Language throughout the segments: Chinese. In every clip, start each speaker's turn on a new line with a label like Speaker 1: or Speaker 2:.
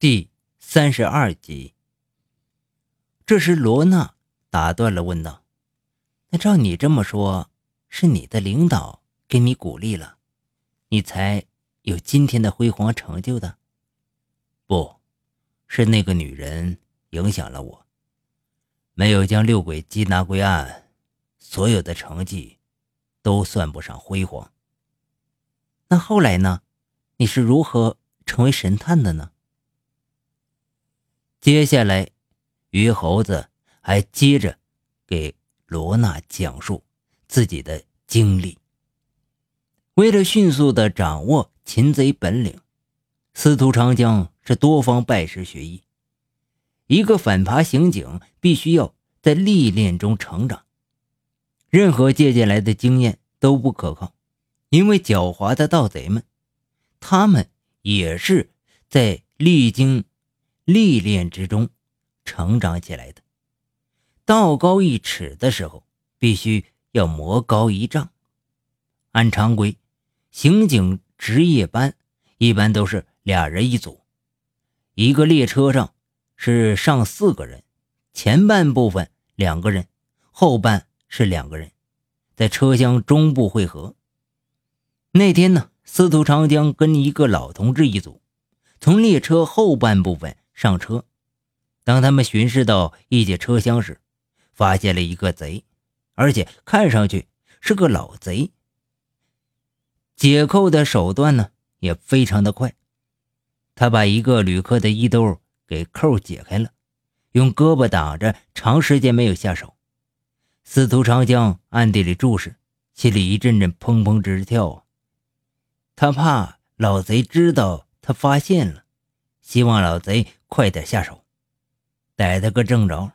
Speaker 1: 第三十二集。这时，罗娜打断了，问道：“那照你这么说，是你的领导给你鼓励了，你才有今天的辉煌成就的？不是那个女人影响了我，没有将六鬼缉拿归案，所有的成绩都算不上辉煌。那后来呢？你是如何成为神探的呢？”接下来，于猴子还接着给罗娜讲述自己的经历。为了迅速的掌握擒贼本领，司徒长江是多方拜师学艺。一个反扒刑警必须要在历练中成长，任何借鉴来的经验都不可靠，因为狡猾的盗贼们，他们也是在历经。历练之中，成长起来的。道高一尺的时候，必须要魔高一丈。按常规，刑警值夜班一般都是俩人一组，一个列车上是上四个人，前半部分两个人，后半是两个人，在车厢中部汇合。那天呢，司徒长江跟一个老同志一组，从列车后半部分。上车，当他们巡视到一节车厢时，发现了一个贼，而且看上去是个老贼。解扣的手段呢也非常的快，他把一个旅客的衣兜给扣解开了，用胳膊挡着，长时间没有下手。司徒长江暗地里注视，心里一阵阵砰砰直跳啊！他怕老贼知道他发现了。希望老贼快点下手，逮他个正着。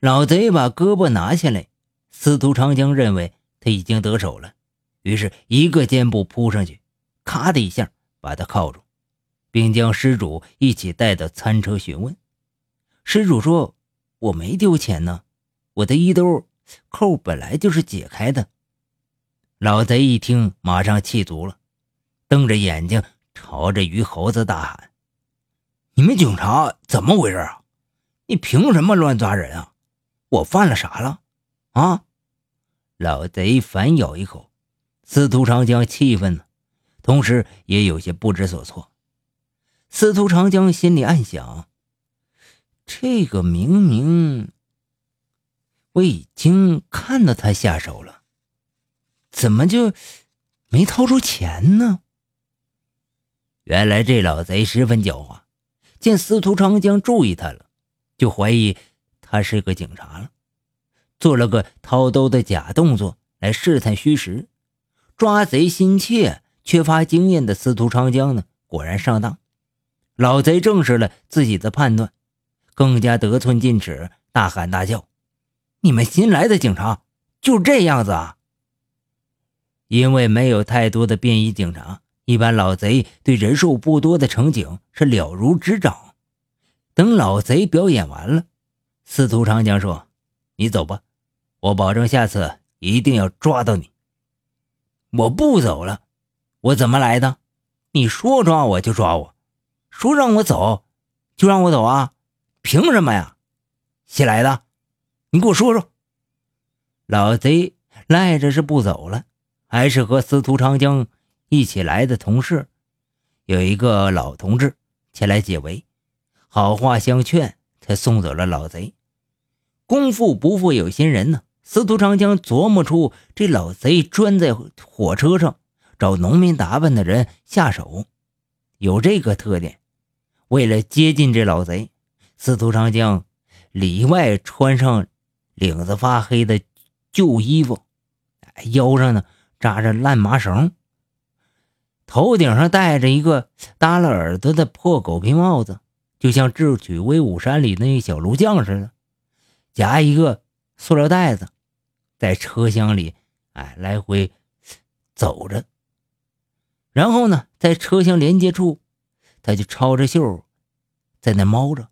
Speaker 1: 老贼把胳膊拿下来，司徒长江认为他已经得手了，于是一个箭步扑上去，咔的一下把他铐住，并将失主一起带到餐车询问。失主说：“我没丢钱呢，我的衣兜扣本来就是解开的。”老贼一听，马上气足了，瞪着眼睛朝着于猴子大喊。你们警察怎么回事啊？你凭什么乱抓人啊？我犯了啥了？啊！老贼反咬一口，司徒长江气愤呢，同时也有些不知所措。司徒长江心里暗想：这个明明我已经看到他下手了，怎么就没掏出钱呢？原来这老贼十分狡猾。见司徒长江注意他了，就怀疑他是个警察了，做了个掏兜的假动作来试探虚实。抓贼心切、缺乏经验的司徒长江呢，果然上当。老贼证实了自己的判断，更加得寸进尺，大喊大叫：“你们新来的警察就这样子啊？”因为没有太多的便衣警察。一般老贼对人数不多的城警是了如指掌。等老贼表演完了，司徒长江说：“你走吧，我保证下次一定要抓到你。”我不走了，我怎么来的？你说抓我就抓我，说让我走就让我走啊？凭什么呀？新来的，你给我说说。老贼赖着是不走了，还是和司徒长江？一起来的同事，有一个老同志前来解围，好话相劝，才送走了老贼。功夫不负有心人呢，司徒长江琢磨出这老贼专在火车上找农民打扮的人下手，有这个特点。为了接近这老贼，司徒长江里外穿上领子发黑的旧衣服，腰上呢扎着烂麻绳。头顶上戴着一个耷了耳朵的破狗皮帽子，就像《智取威虎山》里那小炉匠似的，夹一个塑料袋子，在车厢里哎来回走着。然后呢，在车厢连接处，他就抄着袖，在那猫着，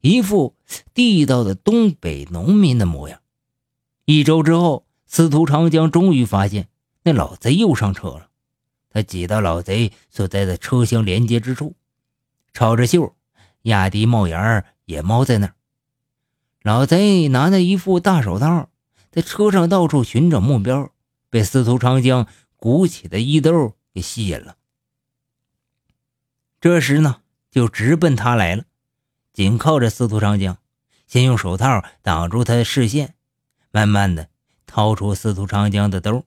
Speaker 1: 一副地道的东北农民的模样。一周之后，司徒长江终于发现那老贼又上车了。他挤到老贼所在的车厢连接之处，抄着袖，压低帽檐也猫在那儿。老贼拿着一副大手套，在车上到处寻找目标，被司徒长江鼓起的衣兜给吸引了。这时呢，就直奔他来了，紧靠着司徒长江，先用手套挡住他的视线，慢慢的掏出司徒长江的兜。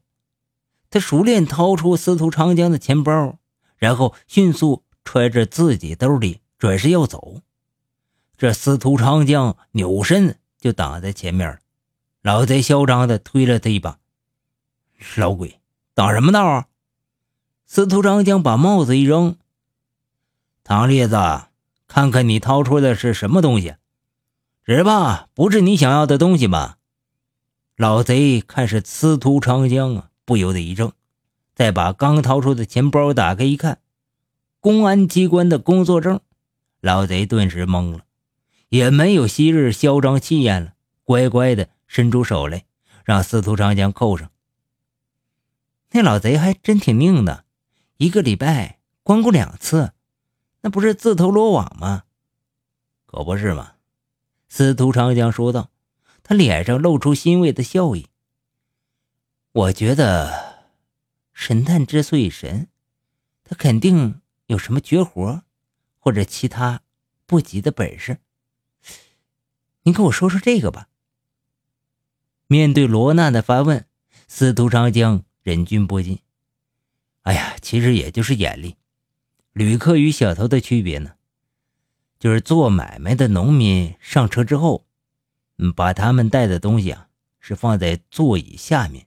Speaker 1: 他熟练掏出司徒长江的钱包，然后迅速揣着自己兜里，转身要走。这司徒长江扭身就挡在前面，老贼嚣张的推了他一把：“老鬼，挡什么道啊？”司徒长江把帽子一扔：“唐烈子，看看你掏出的是什么东西？只怕不是你想要的东西吧？”老贼看是司徒长江啊，不由得一怔，再把刚掏出的钱包打开一看，公安机关的工作证，老贼顿时懵了。也没有昔日嚣张气焰了，乖乖的伸出手来，让司徒长江扣上。那老贼还真挺拧的，一个礼拜光顾两次，那不是自投罗网吗？可不是嘛！司徒长江说道，他脸上露出欣慰的笑意。我觉得，神探之所以神，他肯定有什么绝活，或者其他不急的本事。你跟我说说这个吧。面对罗娜的发问，司徒长江忍俊不禁。哎呀，其实也就是眼力。旅客与小偷的区别呢，就是做买卖的农民上车之后，把他们带的东西啊是放在座椅下面，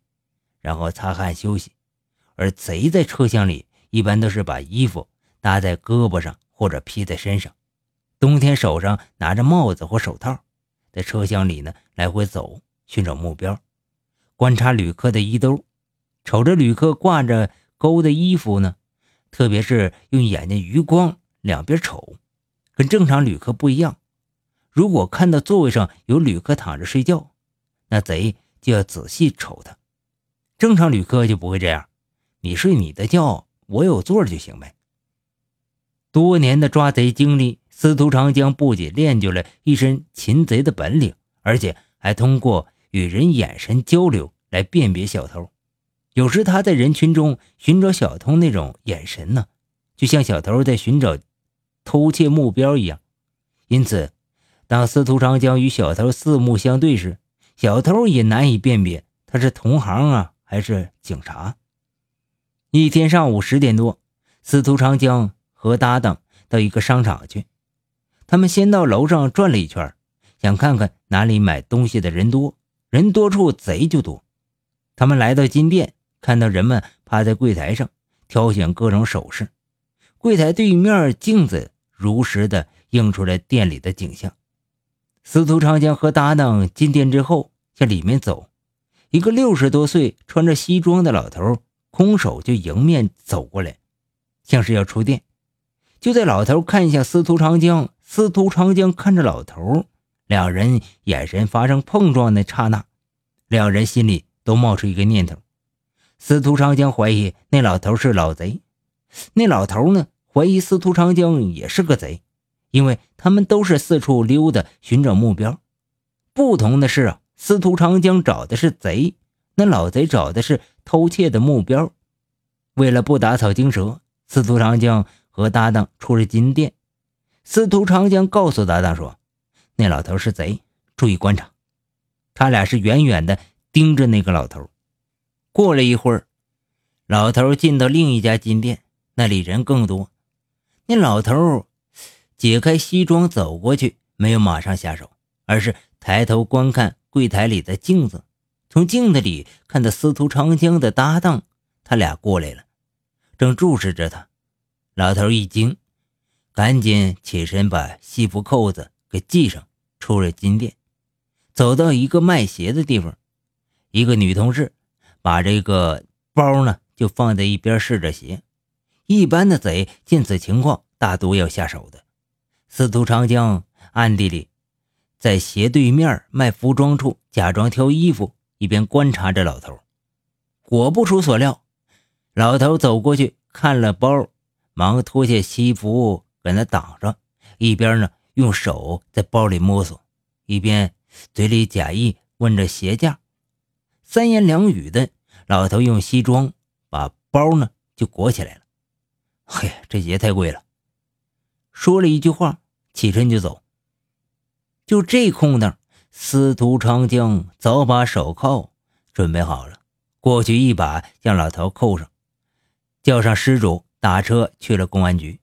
Speaker 1: 然后擦汗休息；而贼在车厢里一般都是把衣服搭在胳膊上或者披在身上，冬天手上拿着帽子或手套。在车厢里呢，来回走，寻找目标，观察旅客的衣兜，瞅着旅客挂着钩的衣服呢，特别是用眼睛余光两边瞅，跟正常旅客不一样。如果看到座位上有旅客躺着睡觉，那贼就要仔细瞅他。正常旅客就不会这样，你睡你的觉，我有座就行呗。多年的抓贼经历。司徒长江不仅练就了一身擒贼的本领，而且还通过与人眼神交流来辨别小偷。有时他在人群中寻找小偷，那种眼神呢，就像小偷在寻找偷窃目标一样。因此，当司徒长江与小偷四目相对时，小偷也难以辨别他是同行啊还是警察。一天上午十点多，司徒长江和搭档到一个商场去。他们先到楼上转了一圈，想看看哪里买东西的人多，人多处贼就多。他们来到金店，看到人们趴在柜台上挑选各种首饰，柜台对面镜子如实的映出来店里的景象。司徒长江和搭档进店之后，向里面走，一个六十多岁、穿着西装的老头空手就迎面走过来，像是要出店。就在老头看向司徒长江。司徒长江看着老头，两人眼神发生碰撞的刹那，两人心里都冒出一个念头：司徒长江怀疑那老头是老贼，那老头呢怀疑司徒长江也是个贼，因为他们都是四处溜达寻找目标。不同的是啊，司徒长江找的是贼，那老贼找的是偷窃的目标。为了不打草惊蛇，司徒长江和搭档出了金店。司徒长江告诉搭档说：“那老头是贼，注意观察。”他俩是远远的盯着那个老头。过了一会儿，老头进到另一家金店，那里人更多。那老头解开西装走过去，没有马上下手，而是抬头观看柜台里的镜子。从镜子里看到司徒长江的搭档，他俩过来了，正注视着他。老头一惊。赶紧起身，把西服扣子给系上，出了金店，走到一个卖鞋的地方，一个女同事把这个包呢就放在一边试着鞋。一般的贼见此情况，大多要下手的。司徒长江暗地里在斜对面卖服装处假装挑衣服，一边观察着老头。果不出所料，老头走过去看了包，忙脱下西服。给他挡上，一边呢用手在包里摸索，一边嘴里假意问着鞋架。三言两语的，老头用西装把包呢就裹起来了。嘿，这鞋太贵了。说了一句话，起身就走。就这空当，司徒长江早把手铐准备好了，过去一把将老头扣上，叫上失主打车去了公安局。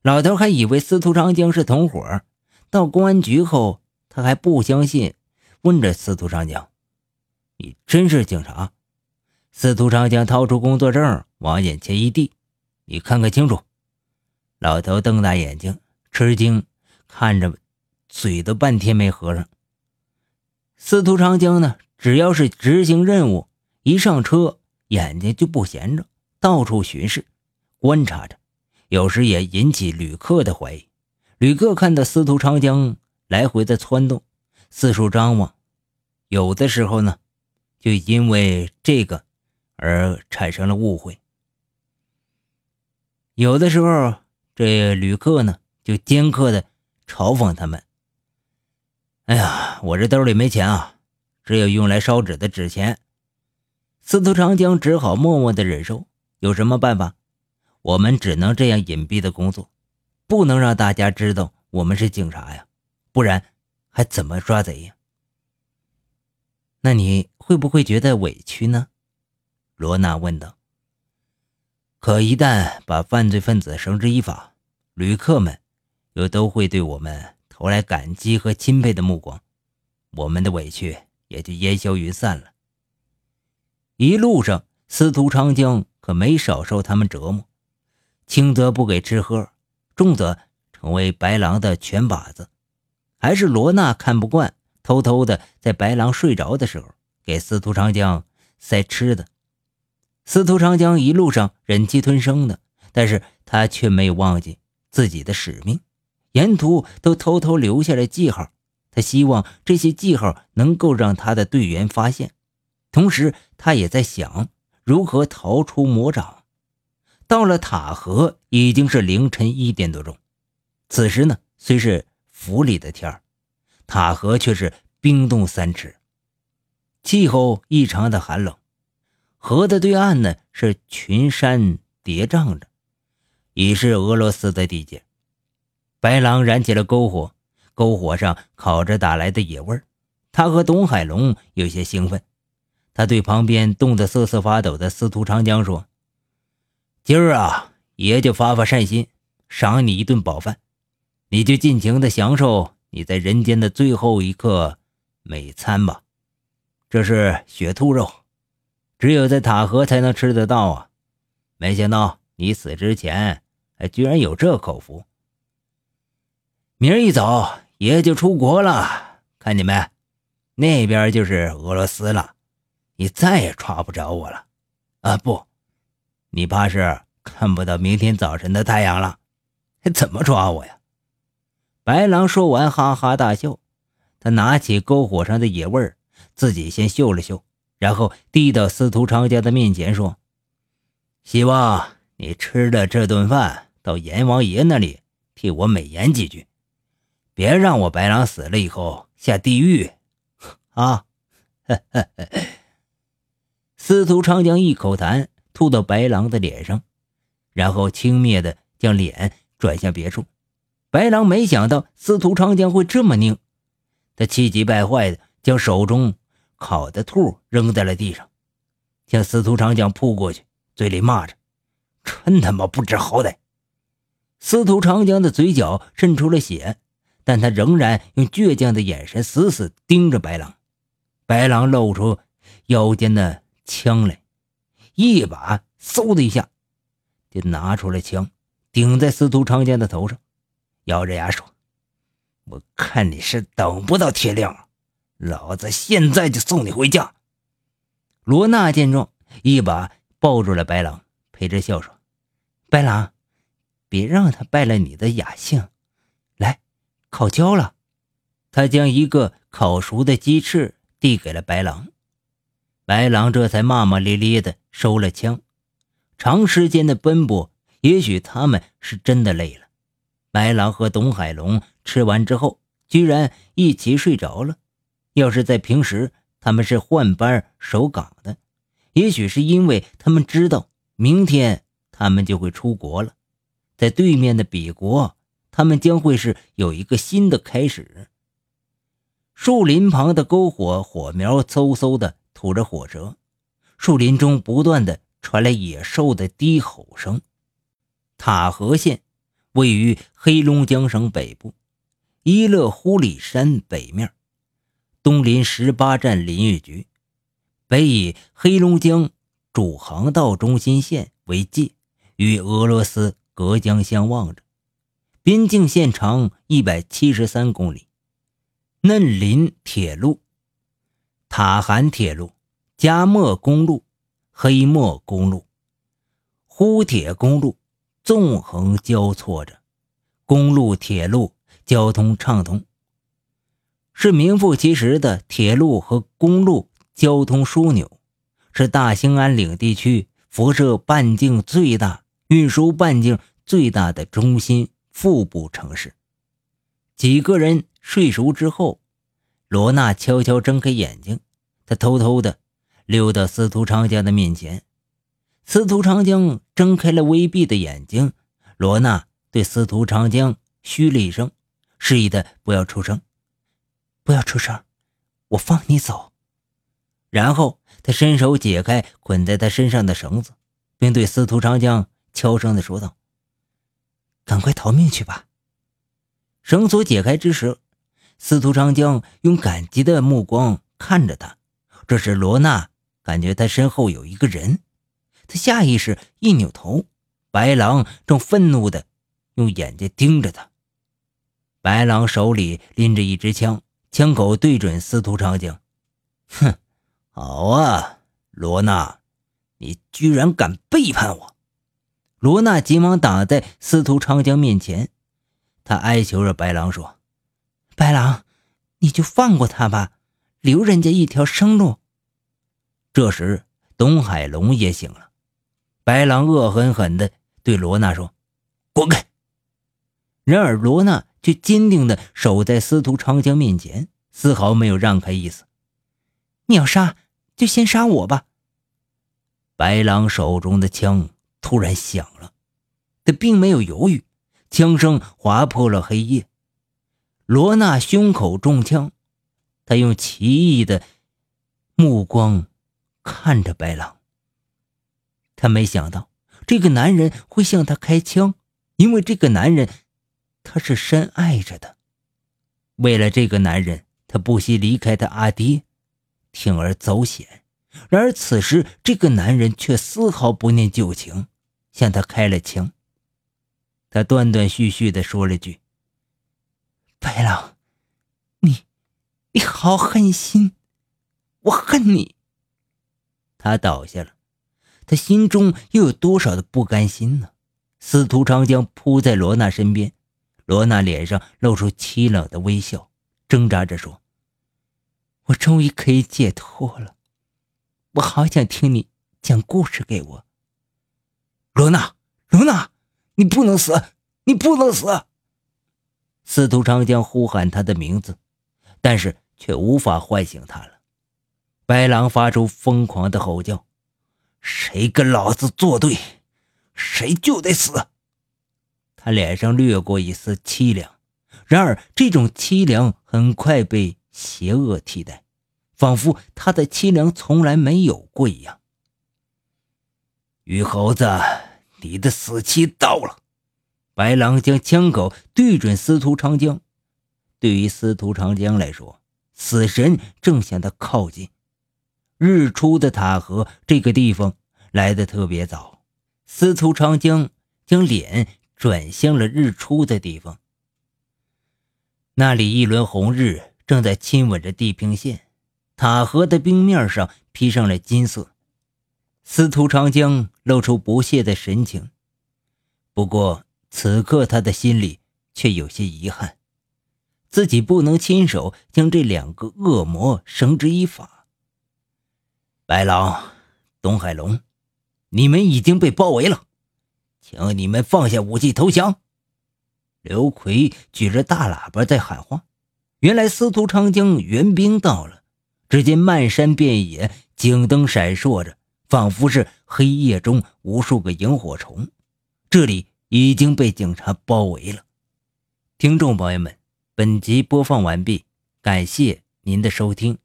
Speaker 1: 老头还以为司徒长江是同伙，到公安局后，他还不相信，问着司徒长江：“你真是警察？”司徒长江掏出工作证往眼前一递：“你看看清楚。”老头瞪大眼睛，吃惊看着。嘴都半天没合上。司徒长江呢？只要是执行任务，一上车眼睛就不闲着，到处巡视、观察着，有时也引起旅客的怀疑。旅客看到司徒长江来回的窜动，四处张望，有的时候呢，就因为这个而产生了误会。有的时候，这旅客呢就尖刻的嘲讽他们。哎呀，我这兜里没钱啊，只有用来烧纸的纸钱。司徒长江只好默默的忍受。有什么办法？我们只能这样隐蔽的工作，不能让大家知道我们是警察呀，不然还怎么抓贼呀？那你会不会觉得委屈呢？罗娜问道。可一旦把犯罪分子绳之以法，旅客们又都会对我们。投来感激和钦佩的目光，我们的委屈也就烟消云散了。一路上，司徒长江可没少受他们折磨，轻则不给吃喝，重则成为白狼的拳把子。还是罗娜看不惯，偷偷的在白狼睡着的时候给司徒长江塞吃的。司徒长江一路上忍气吞声的，但是他却没有忘记自己的使命。沿途都偷偷留下了记号，他希望这些记号能够让他的队员发现。同时，他也在想如何逃出魔掌。到了塔河，已经是凌晨一点多钟。此时呢，虽是府里的天儿，塔河却是冰冻三尺，气候异常的寒冷。河的对岸呢，是群山叠嶂着，已是俄罗斯的地界。白狼燃起了篝火，篝火上烤着打来的野味儿。他和董海龙有些兴奋，他对旁边冻得瑟瑟发抖的司徒长江说：“今儿啊，爷就发发善心，赏你一顿饱饭，你就尽情的享受你在人间的最后一刻美餐吧。这是雪兔肉，只有在塔河才能吃得到啊！没想到你死之前，还居然有这口福。”明儿一早爷就出国了，看见没？那边就是俄罗斯了，你再也抓不着我了。啊，不，你怕是看不到明天早晨的太阳了。还怎么抓我呀？白狼说完，哈哈大笑。他拿起篝火上的野味儿，自己先嗅了嗅，然后递到司徒长家的面前，说：“希望你吃了这顿饭，到阎王爷那里替我美言几句。”别让我白狼死了以后下地狱，啊！司徒长江一口痰吐到白狼的脸上，然后轻蔑的将脸转向别处。白狼没想到司徒长江会这么拧，他气急败坏的将手中烤的兔扔在了地上，向司徒长江扑过去，嘴里骂着：“真他妈不知好歹！”司徒长江的嘴角渗出了血。但他仍然用倔强的眼神死死盯着白狼，白狼露出腰间的枪来，一把嗖的一下就拿出了枪，顶在司徒长江的头上，咬着牙说：“我看你是等不到天亮，老子现在就送你回家。”罗娜见状，一把抱住了白狼，陪着笑说：“白狼，别让他败了你的雅兴。”烤焦了，他将一个烤熟的鸡翅递给了白狼，白狼这才骂骂咧咧的收了枪。长时间的奔波，也许他们是真的累了。白狼和董海龙吃完之后，居然一起睡着了。要是在平时，他们是换班守岗的。也许是因为他们知道明天他们就会出国了，在对面的彼国，他们将会是有一个新的开始。树林旁的篝火火苗嗖嗖的吐着火舌，树林中不断的传来野兽的低吼声。塔河县位于黑龙江省北部，伊勒呼里山北面，东临十八站林业局，北以黑龙江主航道中心线为界，与俄罗斯隔江相望着。边境线长一百七十三公里。嫩林铁路、塔韩铁路、加莫公路、黑莫公路、呼铁公路。纵横交错着，公路、铁路交通畅通，是名副其实的铁路和公路交通枢纽，是大兴安岭地区辐射半径最大、运输半径最大的中心腹部城市。几个人睡熟之后，罗娜悄悄睁开眼睛，她偷偷的溜到司徒长江的面前。司徒长江睁开了微闭的眼睛，罗娜对司徒长江嘘了一声，示意他不要出声，不要出声，我放你走。然后他伸手解开捆在他身上的绳子，并对司徒长江悄声地说道：“赶快逃命去吧。”绳索解开之时，司徒长江用感激的目光看着他。这时，罗娜感觉他身后有一个人。他下意识一扭头，白狼正愤怒的用眼睛盯着他。白狼手里拎着一支枪，枪口对准司徒长江。哼，好啊，罗娜，你居然敢背叛我！罗娜急忙挡在司徒长江面前，他哀求着白狼说：“白狼，你就放过他吧，留人家一条生路。”这时，董海龙也醒了。白狼恶狠狠地对罗娜说：“滚开！”然而罗娜却坚定地守在司徒长江面前，丝毫没有让开意思。“你要杀，就先杀我吧。”白狼手中的枪突然响了，他并没有犹豫，枪声划破了黑夜。罗娜胸口中枪，他用奇异的目光看着白狼。他没想到这个男人会向他开枪，因为这个男人他是深爱着的。为了这个男人，他不惜离开他阿爹，铤而走险。然而此时，这个男人却丝毫不念旧情，向他开了枪。他断断续续地说了句：“白狼，你，你好狠心，我恨你。”他倒下了。他心中又有多少的不甘心呢？司徒长江扑在罗娜身边，罗娜脸上露出凄冷的微笑，挣扎着说：“我终于可以解脱了，我好想听你讲故事给我。”罗娜，罗娜，你不能死，你不能死！司徒长江呼喊他的名字，但是却无法唤醒他了。白狼发出疯狂的吼叫。谁跟老子作对，谁就得死。他脸上掠过一丝凄凉，然而这种凄凉很快被邪恶替代，仿佛他的凄凉从来没有过一样。于猴子，你的死期到了！白狼将枪口对准司徒长江。对于司徒长江来说，死神正向他靠近。日出的塔河这个地方来的特别早，司徒长江将脸转向了日出的地方。那里一轮红日正在亲吻着地平线，塔河的冰面上披上了金色。司徒长江露出不屑的神情，不过此刻他的心里却有些遗憾，自己不能亲手将这两个恶魔绳之以法。白狼，东海龙，你们已经被包围了，请你们放下武器投降。刘奎举着大喇叭在喊话。原来司徒长江援兵到了。只见漫山遍野警灯闪烁着，仿佛是黑夜中无数个萤火虫。这里已经被警察包围了。听众朋友们，本集播放完毕，感谢您的收听。